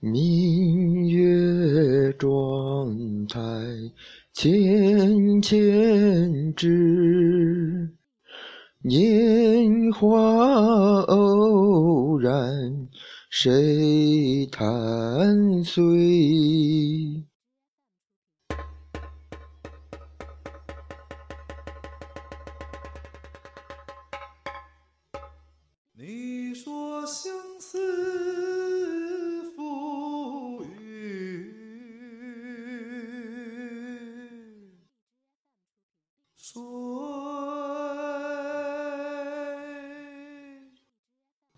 明月妆台浅浅知，年华偶然谁弹碎？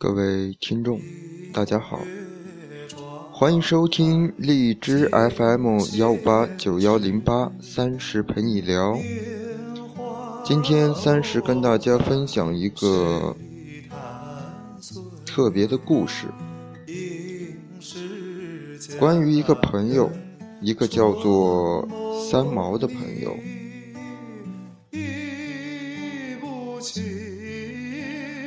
各位听众，大家好，欢迎收听荔枝 FM 幺五八九幺零八三十陪你聊。今天三十跟大家分享一个特别的故事，关于一个朋友，一个叫做三毛的朋友。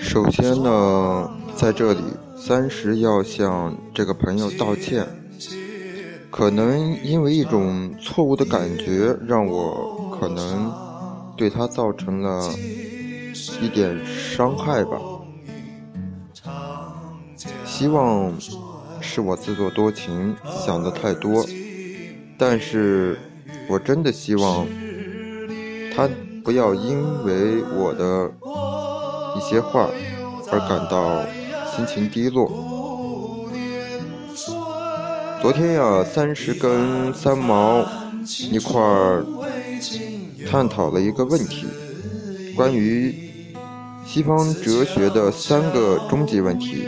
首先呢，在这里三十要向这个朋友道歉，可能因为一种错误的感觉，让我可能对他造成了一点伤害吧。希望是我自作多情，想的太多，但是我真的希望他不要因为我的一些话而感到心情低落。昨天呀，三十跟三毛一块儿探讨了一个问题，关于西方哲学的三个终极问题。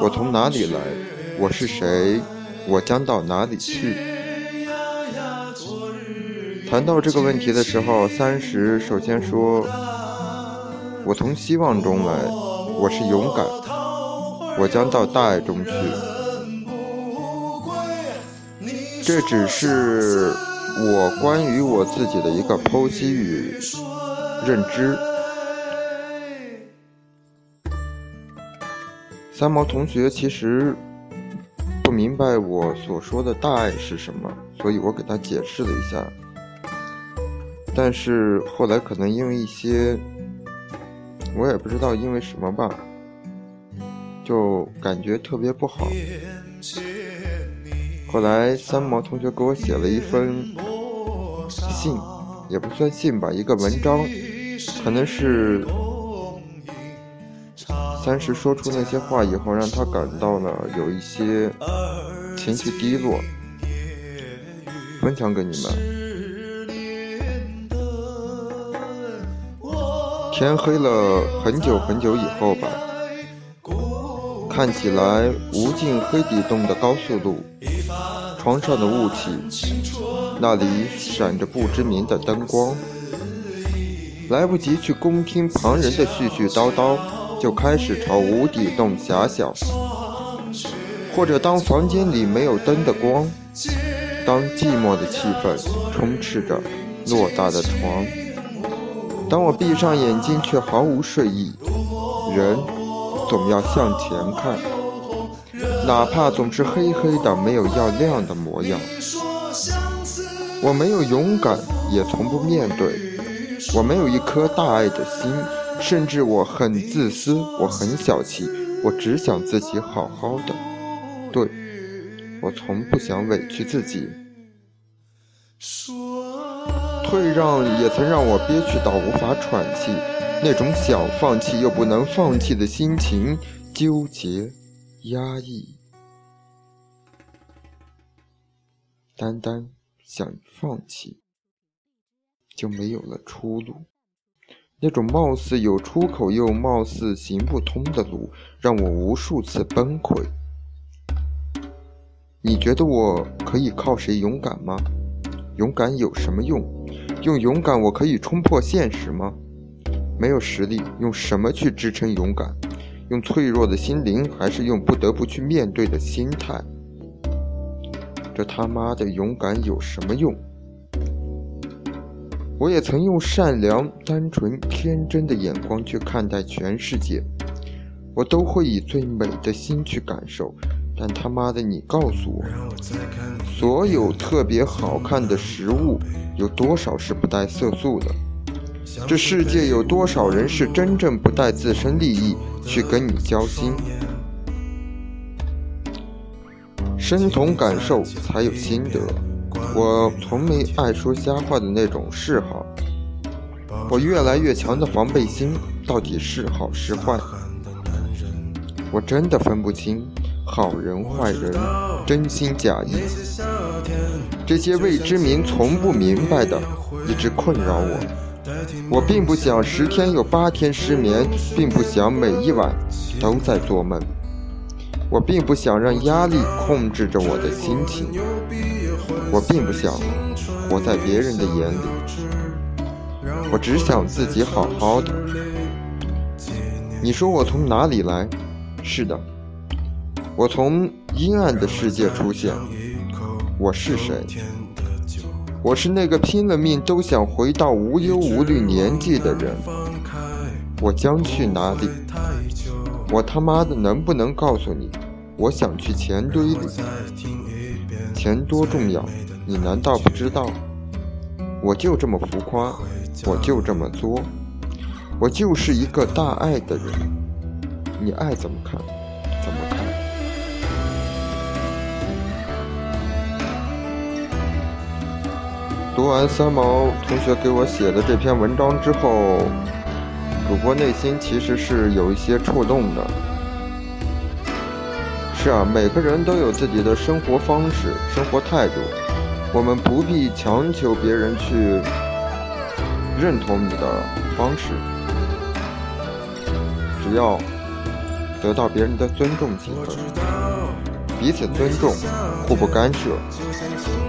我从哪里来？我是谁？我将到哪里去？谈到这个问题的时候，三十首先说：“我从希望中来，我是勇敢，我将到大爱中去。”这只是我关于我自己的一个剖析与认知。三毛同学其实不明白我所说的大爱是什么，所以我给他解释了一下。但是后来可能因为一些，我也不知道因为什么吧，就感觉特别不好。后来三毛同学给我写了一封信，也不算信吧，一个文章，可能是。三十说出那些话以后，让他感到了有一些情绪低落，分享给你们。天黑了很久很久以后吧，看起来无尽黑底洞的高速路，窗上的雾气，那里闪着不知名的灯光，来不及去恭听旁人的絮絮叨叨。就开始朝无底洞遐想，或者当房间里没有灯的光，当寂寞的气氛充斥着偌大的床，当我闭上眼睛却毫无睡意，人总要向前看，哪怕总是黑黑的，没有要亮的模样。我没有勇敢，也从不面对，我没有一颗大爱的心。甚至我很自私，我很小气，我只想自己好好的。对，我从不想委屈自己。说退让也曾让我憋屈到无法喘气，那种想放弃又不能放弃的心情，纠结、压抑，单单想放弃，就没有了出路。那种貌似有出口又貌似行不通的路，让我无数次崩溃。你觉得我可以靠谁勇敢吗？勇敢有什么用？用勇敢我可以冲破现实吗？没有实力，用什么去支撑勇敢？用脆弱的心灵，还是用不得不去面对的心态？这他妈的勇敢有什么用？我也曾用善良、单纯、天真的眼光去看待全世界，我都会以最美的心去感受，但他妈的，你告诉我，所有特别好看的食物，有多少是不带色素的？这世界有多少人是真正不带自身利益去跟你交心？身同感受才有心得。我从没爱说瞎话的那种嗜好。我越来越强的防备心到底是好是坏？我真的分不清好人坏人，真心假意。这些未知名、从不明白的，一直困扰我。我并不想十天有八天失眠，并不想每一晚都在做梦。我并不想让压力控制着我的心情，我并不想活在别人的眼里，我只想自己好好的。你说我从哪里来？是的，我从阴暗的世界出现。我是谁？我是那个拼了命都想回到无忧无虑年纪的人。我将去哪里？我他妈的能不能告诉你？我想去钱堆里，钱多重要，你难道不知道？我就这么浮夸，我就这么作，我就是一个大爱的人，你爱怎么看，读完三毛同学给我写的这篇文章之后，主播内心其实是有一些触动的。是啊，每个人都有自己的生活方式、生活态度，我们不必强求别人去认同你的方式，只要得到别人的尊重即可，彼此尊重，互不干涉，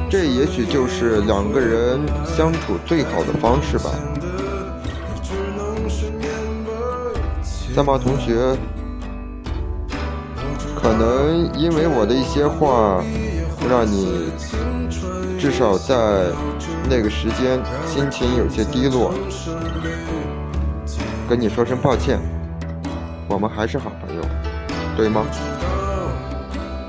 这也许就是两个人相处最好的方式吧。三毛同学。可能因为我的一些话，让你至少在那个时间心情有些低落，跟你说声抱歉。我们还是好朋友，对吗？